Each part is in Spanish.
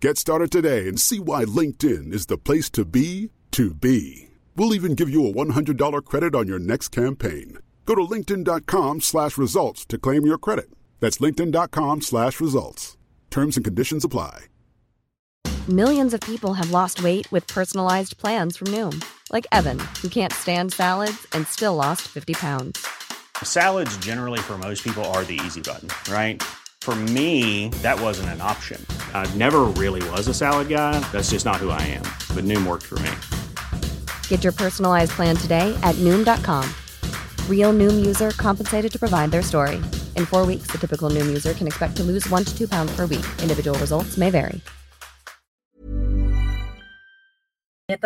Get started today and see why LinkedIn is the place to be to be. We'll even give you a $100 credit on your next campaign. Go to linkedin.com slash results to claim your credit. That's linkedin.com slash results. Terms and conditions apply. Millions of people have lost weight with personalized plans from Noom, like Evan, who can't stand salads and still lost 50 pounds. Salads, generally, for most people, are the easy button, right? For me, that wasn't an option. I never really was a salad guy. That's just not who I am. But Noom worked for me. Get your personalized plan today at Noom.com. Real Noom user compensated to provide their story. In four weeks, the typical Noom user can expect to lose one to two pounds per week. Individual results may vary.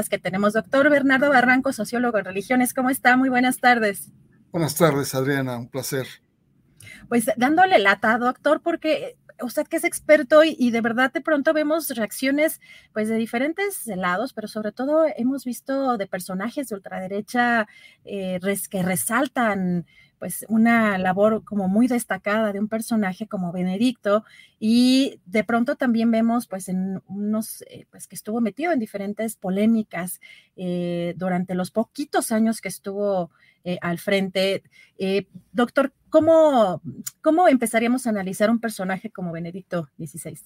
que tenemos. Doctor Bernardo Barranco, sociólogo en religiones, ¿cómo está? Muy buenas tardes. Buenas tardes, Adriana, un placer. Pues dándole lata, doctor, porque usted que es experto y, de verdad de pronto vemos reacciones pues de diferentes lados, pero sobre todo hemos visto de personajes de ultraderecha eh, que resaltan pues una labor como muy destacada de un personaje como Benedicto y de pronto también vemos pues en unos, eh, pues que estuvo metido en diferentes polémicas eh, durante los poquitos años que estuvo eh, al frente. doctor, ¿cómo, ¿cómo empezaríamos a analizar un personaje como Benedicto XVI?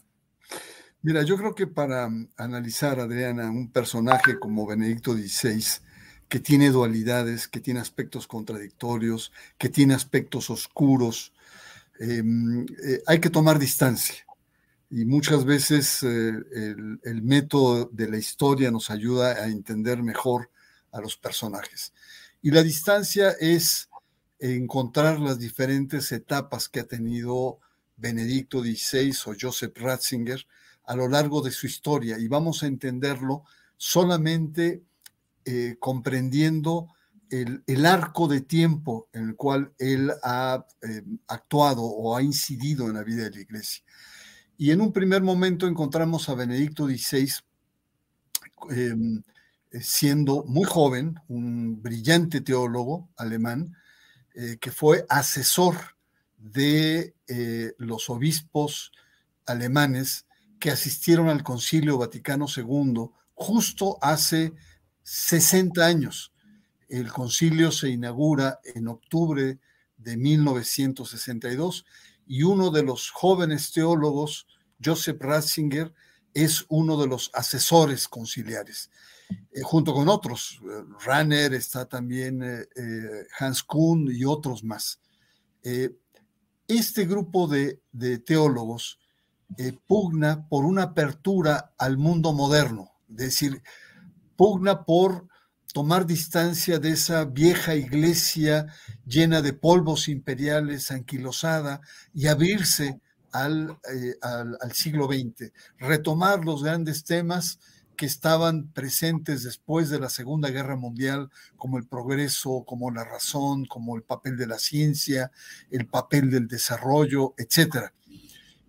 Mira, yo creo que para analizar, Adriana, un personaje como Benedicto XVI, que tiene dualidades, que tiene aspectos contradictorios, que tiene aspectos oscuros. Em, eh, hay que tomar distancia. Y muchas veces eh, el, método de la historia nos ayuda a entender mejor a los personajes. Y la distancia es encontrar las diferentes etapas que ha tenido Benedicto XVI o Joseph Ratzinger a lo largo de su historia. Y vamos a entenderlo solamente eh, comprendiendo el, arco de tiempo en el cual él ha eh, actuado o ha incidido en la vida de la iglesia. Y en un primer momento encontramos a Benedicto XVI em, eh, siendo muy joven, un brillante teólogo alemán, que fue asesor de los obispos alemanes que asistieron al Concilio Vaticano II justo hace 60 años. El concilio se inaugura en octubre de 1962 y uno de los jóvenes teólogos, Joseph Ratzinger, es uno de los asesores conciliares, eh, junto con otros. Eh, Ranner está también eh, Hans Kuhn y otros más. este grupo de, de teólogos pugna por una apertura al mundo moderno, es decir, pugna por tomar distancia de esa vieja iglesia llena de polvos imperiales, anquilosada, y abrirse al, eh, al, siglo XX, retomar los grandes temas que estaban presentes después de la Segunda Guerra Mundial, como el progreso, como la razón, como el papel de la ciencia, el papel del desarrollo, etc.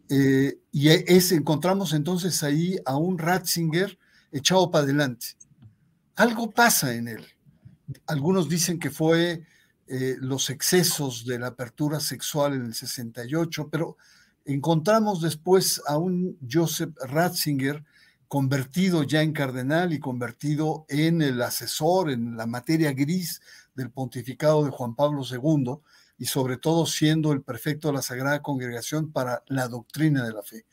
Eh, y encontramos entonces ahí a un Ratzinger echado para adelante, algo pasa en él. Algunos dicen que fue eh, los excesos de la apertura sexual en el 68, pero encontramos después a un Joseph Ratzinger convertido ya en cardenal y convertido en el asesor, en la materia gris del pontificado de Juan Pablo II y sobre todo siendo el prefecto de la Sagrada Congregación para la doctrina de la fe.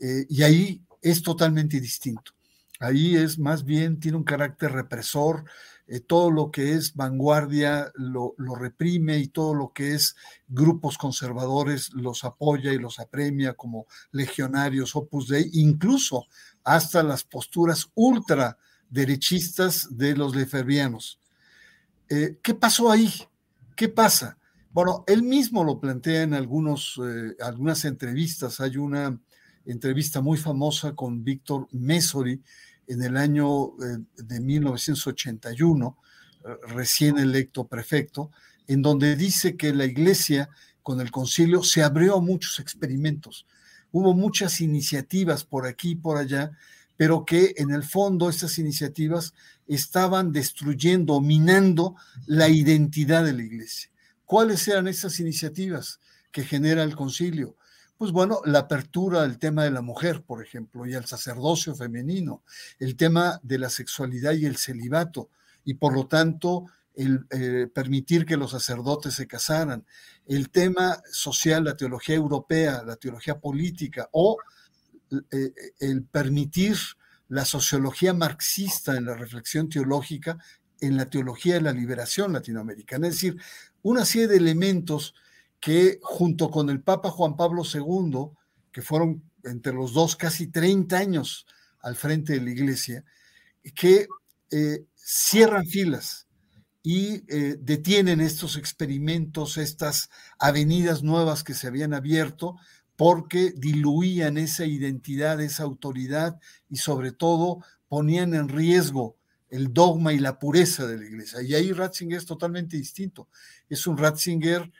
Eh, y ahí es totalmente distinto. Ahí es más bien, tiene un carácter represor, eh, todo lo que es vanguardia lo, reprime y todo lo que es grupos conservadores los apoya y los apremia como legionarios Opus Dei, incluso hasta las posturas ultra derechistas de los leferbianos. Eh, ¿Qué pasó ahí? ¿Qué pasa? Bueno, él mismo lo plantea en algunos, eh, algunas entrevistas. Hay una entrevista muy famosa con Víctor Mesori, en el año eh, de 1981, eh, recién electo prefecto, en donde dice que la iglesia con el concilio se abrió a muchos experimentos. Hubo muchas iniciativas por aquí y por allá, pero que en el fondo estas iniciativas estaban destruyendo, minando la identidad de la iglesia. ¿Cuáles eran esas iniciativas que genera el concilio? Pues bueno, la apertura al tema de la mujer, por ejemplo, y al sacerdocio femenino, el tema de la sexualidad y el celibato, y por lo tanto el eh, permitir que los sacerdotes se casaran, el tema social, la teología europea, la teología política, o eh, el permitir la sociología marxista en la reflexión teológica en la teología de la liberación latinoamericana. Es decir, una serie de elementos que junto con el Papa Juan Pablo II, que fueron entre los dos casi 30 años al frente de la iglesia, que eh, cierran filas y eh, detienen estos experimentos, estas avenidas nuevas que se habían abierto, porque diluían esa identidad, esa autoridad y sobre todo ponían en riesgo el dogma y la pureza de la iglesia. Y ahí Ratzinger es totalmente distinto. Es un Ratzinger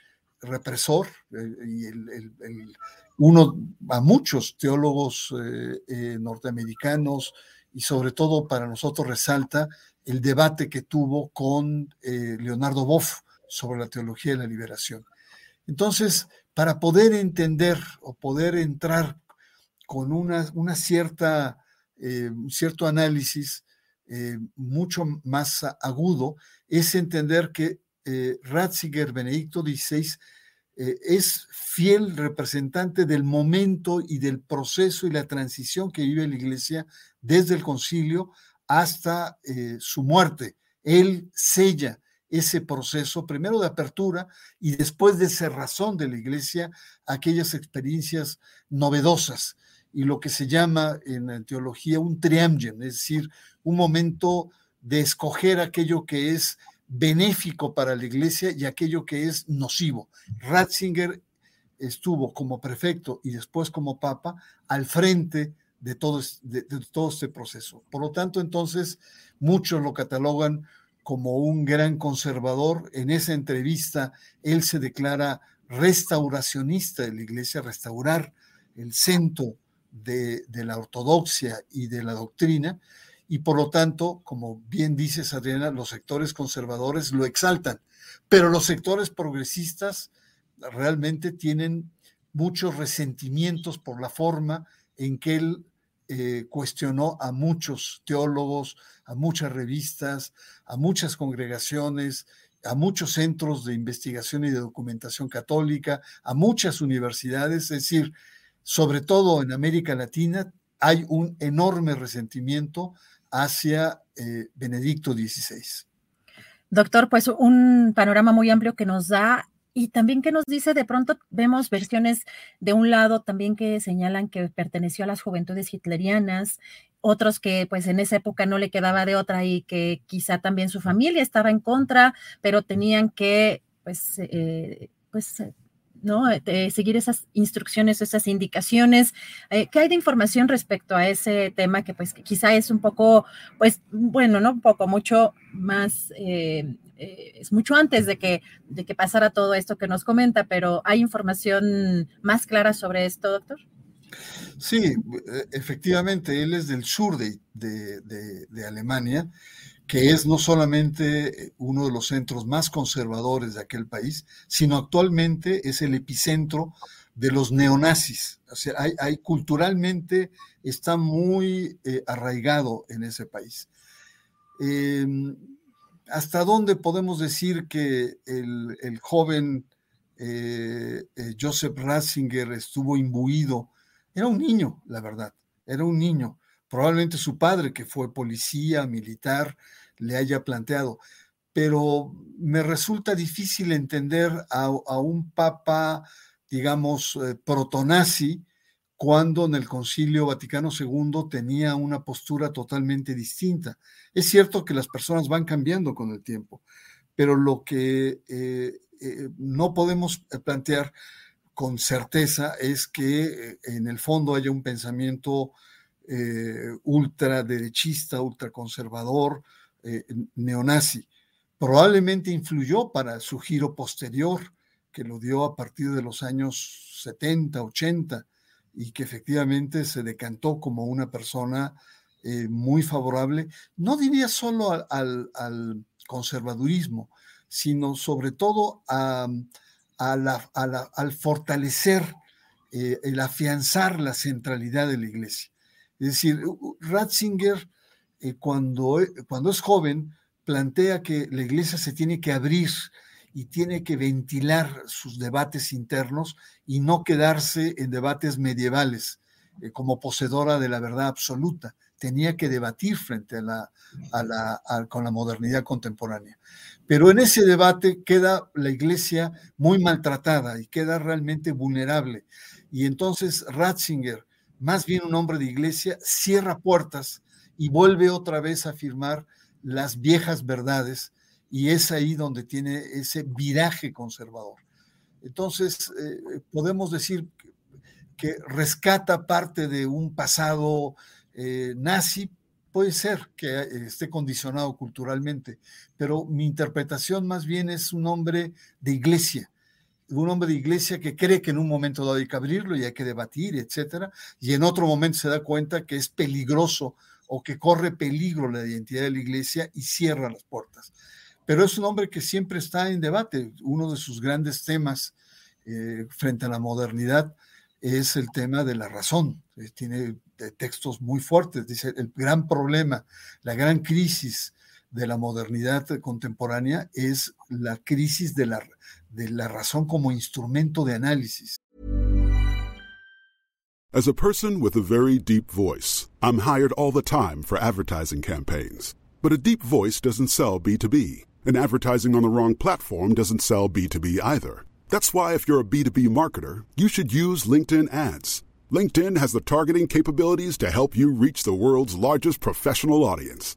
represor eh, y uno a muchos teólogos eh, eh, norteamericanos y sobre todo para nosotros resalta el debate que tuvo con Leonardo Boff sobre la teología de la liberación. Entonces, para poder entender o poder entrar con una, una cierta, un cierto análisis mucho más agudo, es entender que Ratzinger Benedicto XVI eh, es fiel representante del momento y del proceso y la transición que vive la iglesia desde el concilio hasta eh, su muerte. Él sella ese proceso, primero de apertura y después de cerrazón de la iglesia, aquellas experiencias novedosas y lo que se llama en la teología un triamgen, es decir, un momento de escoger aquello que es benéfico para la iglesia y aquello que es nocivo. Ratzinger estuvo como prefecto y después como papa al frente de todo, este proceso. Por lo tanto, entonces, muchos lo catalogan como un gran conservador. En esa entrevista, él se declara restauracionista de la iglesia, restaurar el centro de la ortodoxia y de la doctrina, y por lo tanto, como bien dices Adriana, los sectores conservadores lo exaltan, pero los sectores progresistas realmente tienen muchos resentimientos por la forma en que él eh, cuestionó a muchos teólogos, a muchas revistas, a muchas congregaciones, a muchos centros de investigación y de documentación católica, a muchas universidades, es decir, sobre todo en América Latina, hay un enorme resentimiento hacia eh, Benedicto XVI. Doctor, pues un panorama muy amplio que nos da y también que nos dice, de pronto vemos versiones de un lado también que señalan que perteneció a las juventudes hitlerianas, otros que pues en esa época no le quedaba de otra y que quizá también su familia estaba en contra, pero tenían que pues, eh, pues ¿no? seguir esas instrucciones, esas indicaciones. Eh, ¿Qué hay de información respecto a ese tema que pues quizá es un poco, pues bueno, no un poco, mucho más, eh, eh, es mucho antes de que, de que pasara todo esto que nos comenta, pero ¿hay información más clara sobre esto, doctor? Sí, efectivamente, él es del sur de, de, de Alemania que es no solamente uno de los centros más conservadores de aquel país, sino actualmente es el epicentro de los neonazis. O sea, hay, culturalmente está muy eh, arraigado en ese país. Em, ¿Hasta dónde podemos decir que el, joven eh, eh, Joseph Ratzinger estuvo imbuido? Era un niño, la verdad, era un niño probablemente su padre, que fue policía, militar, le haya planteado, pero me resulta difícil entender a, un papa, digamos, eh, protonazi, cuando en el Concilio Vaticano II tenía una postura totalmente distinta. Es cierto que las personas van cambiando con el tiempo, pero lo que eh, eh, no podemos plantear con certeza es que eh, en el fondo haya un pensamiento ultraderechista, ultraconservador, neonazi. Probablemente influyó para su giro posterior, que lo dio a partir de los años 70, 80, y que efectivamente se decantó como una persona eh, muy favorable, no diría solo al, conservadurismo, sino sobre todo al fortalecer, eh, el afianzar la centralidad de la iglesia. Es decir, Ratzinger, eh, cuando, cuando es joven, plantea que la iglesia se tiene que abrir y tiene que ventilar sus debates internos y no quedarse en debates medievales eh, como poseedora de la verdad absoluta. Tenía que debatir frente a la, con la modernidad contemporánea. Pero en ese debate queda la iglesia muy maltratada y queda realmente vulnerable. Y entonces Ratzinger, más bien un hombre de iglesia, cierra puertas y vuelve otra vez a afirmar las viejas verdades y es ahí donde tiene ese viraje conservador. Entonces, eh, podemos decir que rescata parte de un pasado eh, nazi, puede ser que esté condicionado culturalmente, pero mi interpretación más bien es un hombre de iglesia, un hombre de iglesia que cree que en un momento dado hay que abrirlo y hay que debatir, etcétera, y en otro momento se da cuenta que es peligroso o que corre peligro la identidad de la iglesia y cierra las puertas pero es un hombre que siempre está en debate. Uno de sus grandes temas eh, frente a la modernidad es el tema de la razón. Eh, tiene eh, textos muy fuertes. Dice, el gran problema, la gran crisis de la modernidad contemporánea es la crisis de la, de la razón como instrumento de análisis. As a person with a very deep voice, I'm hired all the time for advertising campaigns. But a deep voice doesn't sell B2B. And advertising on the wrong platform doesn't sell B2B either. That's why if you're a B2B marketer, you should use LinkedIn ads. LinkedIn has the targeting capabilities to help you reach the world's largest professional audience.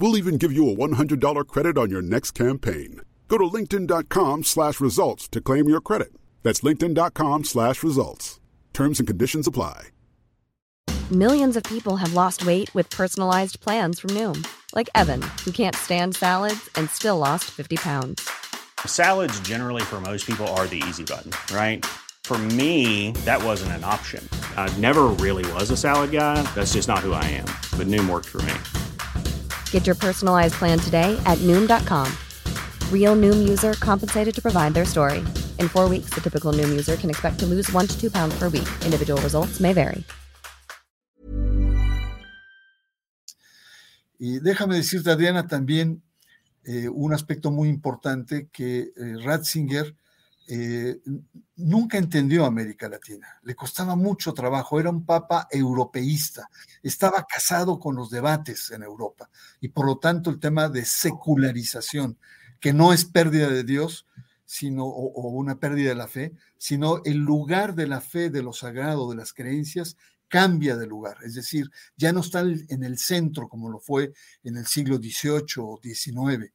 We'll even give you a $100 credit on your next campaign. Go to linkedin.com slash results to claim your credit. That's linkedin.com slash results. Terms and conditions apply. Millions of people have lost weight with personalized plans from Noom like Evan, who can't stand salads and still lost 50 pounds. Salads, generally, for most people, are the easy button, right? For me, that wasn't an option. I never really was a salad guy. That's just not who I am. But Noom worked for me. Get your personalized plan today at Noom.com. Real Noom user compensated to provide their story. In four weeks, the typical Noom user can expect to lose one to two pounds per week. Individual results may vary. Y déjame decirte, Adriana, también eh, un aspecto muy importante que eh, Ratzinger eh, nunca entendió América Latina. Le costaba mucho trabajo, era un papa europeísta, estaba casado con los debates en Europa y por lo tanto el tema de secularización, que no es pérdida de Dios, sino, o, una pérdida de la fe, sino el lugar de la fe, de lo sagrado, de las creencias, cambia de lugar, es decir, ya no está en el centro como lo fue en el siglo XVIII o XIX.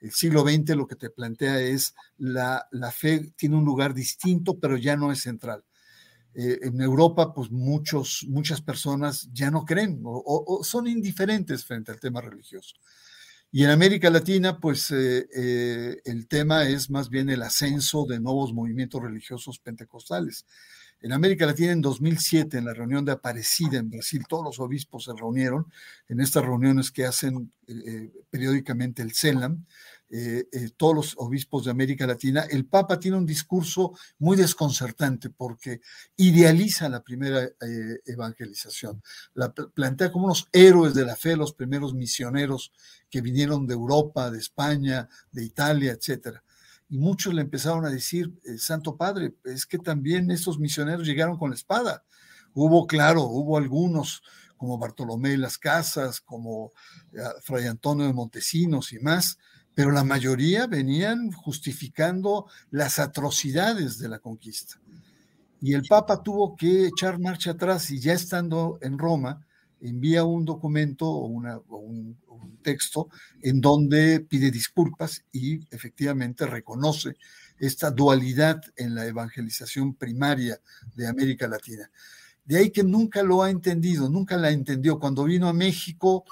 El siglo XX lo que te plantea es la, la fe tiene un lugar distinto, pero ya no es central. Eh, en Europa, pues muchos, muchas personas ya no creen o, son indiferentes frente al tema religioso. Y en América Latina, pues eh, eh, el tema es más bien el ascenso de nuevos movimientos religiosos pentecostales En América Latina, en 2007, en la reunión de Aparecida en Brasil, todos los obispos se reunieron en estas reuniones que hacen eh, eh, periódicamente el CELAM, eh, todos los obispos de América Latina, el Papa tiene un discurso muy desconcertante porque idealiza la primera evangelización, la plantea como unos héroes de la fe, los primeros misioneros que vinieron de Europa, de España, de Italia, etcétera y muchos le empezaron a decir, eh, Santo Padre, es que también esos misioneros llegaron con la espada. Hubo, claro, hubo algunos como Bartolomé de las Casas, como eh, Fray Antonio de Montesinos y más, pero la mayoría venían justificando las atrocidades de la conquista. Y el Papa tuvo que echar marcha atrás y ya estando en Roma, envía un documento o, un, texto en donde pide disculpas y efectivamente reconoce esta dualidad en la evangelización primaria de América Latina. De ahí que nunca lo ha entendido, nunca la entendió. Cuando vino a México,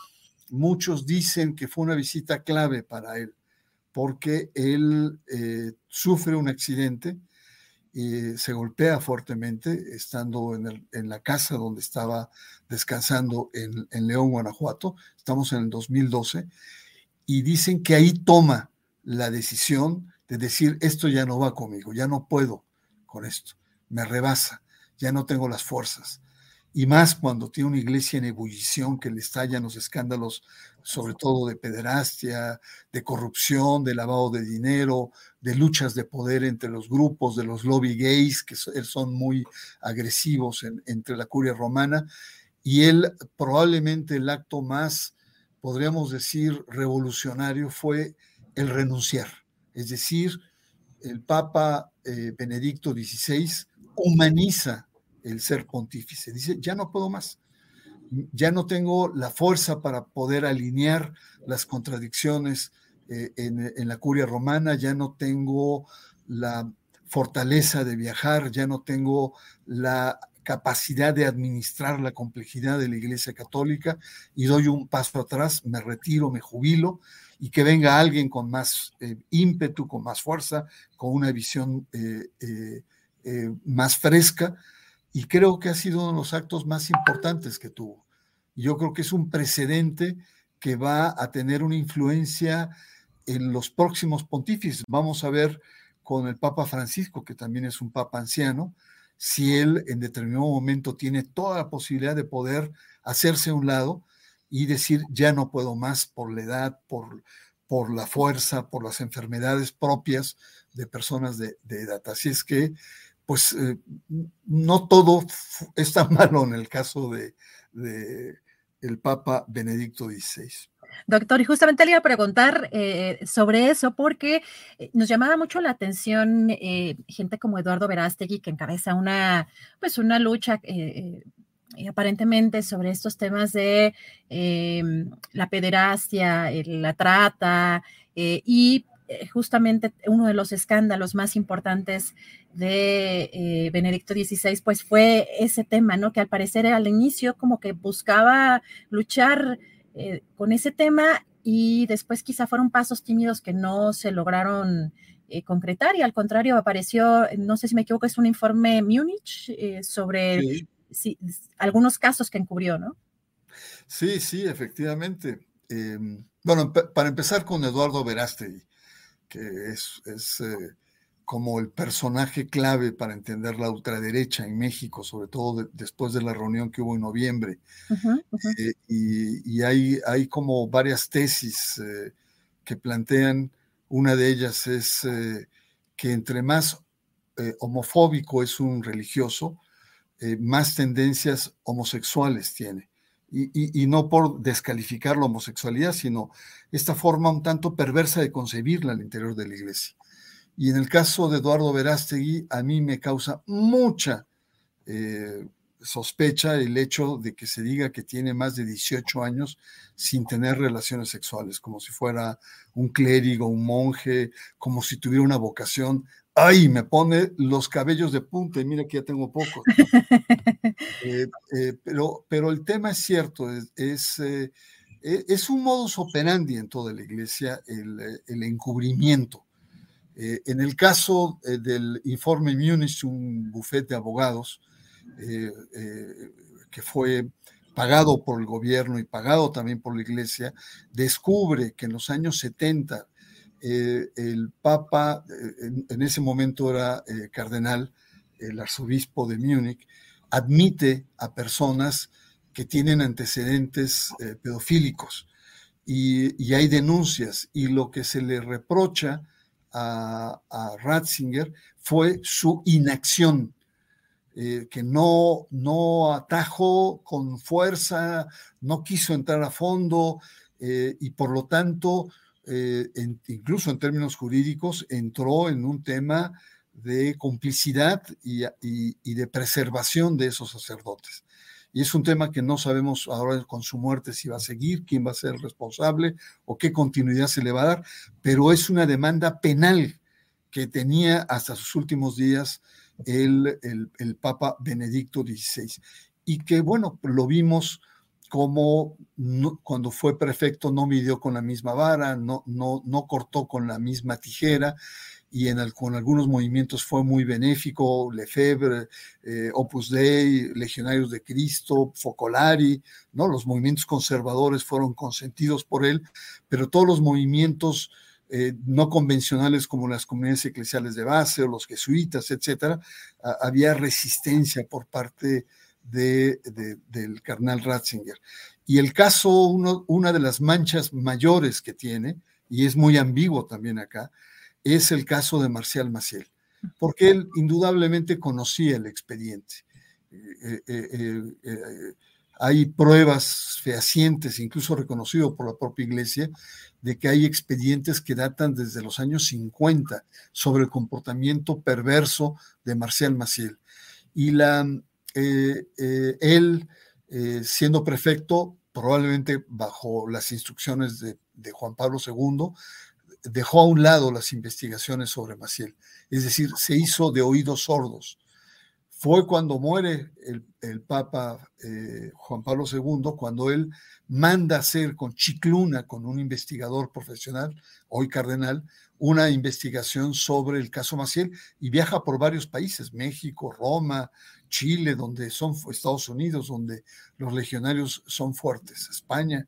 muchos dicen que fue una visita clave para él, porque él eh, sufre un accidente y se golpea fuertemente estando en, la casa donde estaba descansando en, León, Guanajuato. Estamos en el 2012 y dicen que ahí toma la decisión de decir, esto ya no va conmigo, ya no puedo con esto, me rebasa, ya no tengo las fuerzas y más cuando tiene una iglesia en ebullición que le estallan los escándalos, sobre todo de pederastia, de corrupción, de lavado de dinero, de luchas de poder entre los grupos, de los lobby gays, que son muy agresivos entre la curia romana, y él probablemente el acto más, podríamos decir, revolucionario fue el renunciar. Es decir, el Papa eh, Benedicto XVI humaniza el ser pontífice. Dice, ya no puedo más, ya no tengo la fuerza para poder alinear las contradicciones eh, en, la curia romana, ya no tengo la fortaleza de viajar, ya no tengo la capacidad de administrar la complejidad de la Iglesia Católica y doy un paso atrás, me retiro, me jubilo y que venga alguien con más eh, ímpetu, con más fuerza, con una visión eh, más fresca y creo que ha sido uno de los actos más importantes que tuvo. Yo creo que es un precedente que va a tener una influencia en los próximos pontífices. Vamos a ver con el Papa Francisco, que también es un papa anciano, si él en determinado momento tiene toda la posibilidad de poder hacerse a un lado y decir, ya no puedo más por la edad, por, por la fuerza, por las enfermedades propias de personas de, de edad. Así es que pues eh, no todo está malo en el caso de, el Papa Benedicto XVI. Doctor, y justamente le iba a preguntar eh, sobre eso porque eh, nos llamaba mucho la atención gente como Eduardo Verástegui que encabeza una, pues una lucha aparentemente sobre estos temas de la pederastia, la trata y eh, justamente uno de los escándalos más importantes de eh, Benedicto XVI, pues fue ese tema, ¿no? Que al parecer al inicio como que buscaba luchar eh, con ese tema y después quizá fueron pasos tímidos que no se lograron concretar y al contrario apareció, no sé si me equivoco, es un informe Múnich sobre algunos casos que encubrió, ¿no? Sí, sí, efectivamente. Em, bueno, para empezar con Eduardo Verástegui que es, eh, como el personaje clave para entender la ultraderecha en México, sobre todo después de la reunión que hubo en noviembre. Eh, y, hay, hay, como varias tesis eh, que plantean, una de ellas es que entre más homofóbico es un religioso, más tendencias homosexuales tiene y, no por descalificar la homosexualidad, sino esta forma un tanto perversa de concebirla al interior de la iglesia. Y en el caso de Eduardo Verástegui, a mí me causa mucha eh, sospecha el hecho de que se diga que tiene más de 18 años sin tener relaciones sexuales, como si fuera un clérigo, un monje, como si tuviera una vocación ay, me pone los cabellos de punta y mira que ya tengo pocos. Eh, eh, pero, pero el tema es cierto, es, eh, e, es, un modus operandi en toda la iglesia el, el encubrimiento. Eh, en el caso eh, del informe Munich, un bufete de abogados que fue pagado por el gobierno y pagado también por la iglesia, descubre que en los años 70 el Papa, en, ese momento era cardenal, el arzobispo de Múnich, admite a personas que tienen antecedentes pedofílicos. Y, hay denuncias y lo que se le reprocha a, Ratzinger fue su inacción, eh, que no, no atajó con fuerza, no quiso entrar a fondo eh, y por lo tanto, eh, incluso en términos jurídicos, entró en un tema de complicidad y de preservación de esos sacerdotes y es un tema que no sabemos ahora con su muerte si va a seguir, quién va a ser el responsable o qué continuidad se le va a dar, pero es una demanda penal que tenía hasta sus últimos días el, el, Papa Benedicto XVI y que, bueno, lo vimos como cuando fue prefecto no midió con la misma vara, no, no, no cortó con la misma tijera y en con algunos movimientos fue muy benéfico, Lefebvre, eh, Opus Dei, Legionarios de Cristo, Focolari, ¿no? los movimientos conservadores fueron consentidos por él, pero todos los movimientos eh, no convencionales como las comunidades eclesiales de base o los jesuitas, etcétera, había resistencia por parte de, del carnal Ratzinger. Y el caso, una de las manchas mayores que tiene, y es muy ambiguo también acá, es el caso de Marcial Maciel, porque él indudablemente conocía el expediente. Eh, eh, eh, hay pruebas fehacientes, incluso reconocido por la propia iglesia, de que hay expedientes que datan desde los años 50 sobre el comportamiento perverso de Marcial Maciel. Y la, él, siendo prefecto, probablemente bajo las instrucciones de, de Juan Pablo II, dejó a un lado las investigaciones sobre Maciel, es decir, se hizo de oídos sordos. Fue cuando muere el, Papa eh, Juan Pablo II, cuando él manda hacer con Chicluna, con un investigador profesional, hoy cardenal, una investigación sobre el caso Maciel y viaja por varios países, México, Roma, Chile, donde son Estados Unidos, donde los legionarios son fuertes, España,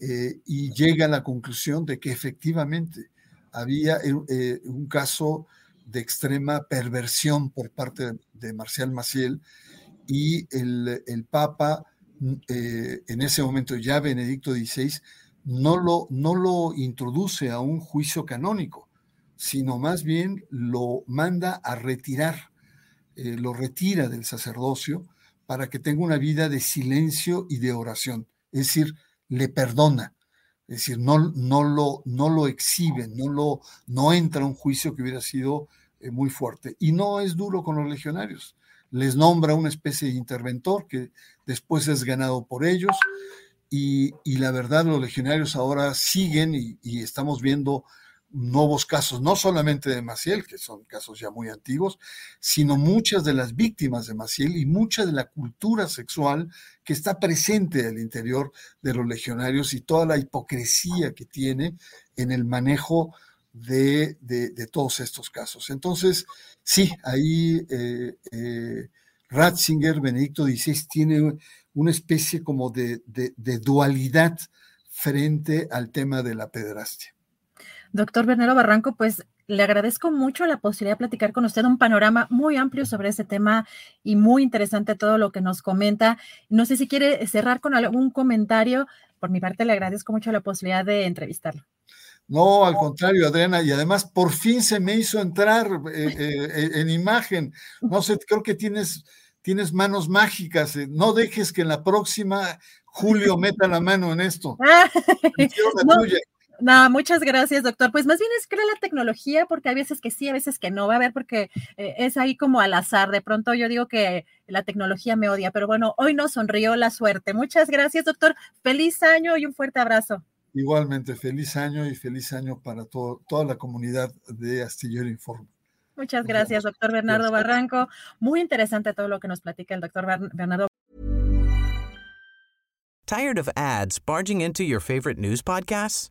eh, y llega a la conclusión de que efectivamente había eh, eh, un caso de extrema perversión por parte de Marcial Maciel y el, el Papa, mm, en ese momento ya Benedicto XVI, no lo, no lo introduce a un juicio canónico, sino más bien lo manda a retirar, lo retira del sacerdocio para que tenga una vida de silencio y de oración. Es decir, le perdona. Es decir, no, no, lo, no lo exhibe, no, lo, no entra un juicio que hubiera sido eh, muy fuerte. Y no es duro con los legionarios. Les nombra una especie de interventor que después es ganado por ellos. Y, la verdad, los legionarios ahora siguen y estamos viendo nuevos casos, no solamente de Maciel, que son casos ya muy antiguos, sino muchas de las víctimas de Maciel y mucha de la cultura sexual que está presente al interior de los legionarios y toda la hipocresía que tiene en el manejo de, todos estos casos. Entonces, sí, ahí eh, eh, Ratzinger, Benedicto XVI, tiene una especie como de dualidad frente al tema de la pederastia. Doctor Bernardo Barranco, pues le agradezco mucho la posibilidad de platicar con usted un panorama muy amplio sobre ese tema y muy interesante todo lo que nos comenta. No sé si quiere cerrar con algún comentario. Por mi parte, le agradezco mucho la posibilidad de entrevistarlo. No, al contrario, Adriana, y además por fin se me hizo entrar eh, eh, en imagen. No sé, creo que tienes, tienes manos mágicas. Eh, no dejes que en la próxima Julio meta la mano en esto. no, no, muchas gracias, doctor. Pues más bien es que la tecnología, porque hay veces que sí, a veces que no. Va a ver, porque eh, es ahí como al azar. De pronto yo digo que la tecnología me odia, pero bueno, hoy nos sonrió la suerte. Muchas gracias, doctor. Feliz año y un fuerte abrazo. Igualmente, feliz año y feliz año para toda la comunidad de Astillero Informe. Muchas gracias, doctor Bernardo Barranco. Muy interesante todo lo que nos platica el doctor Bernardo. Tired of ads barging into your favorite news podcasts?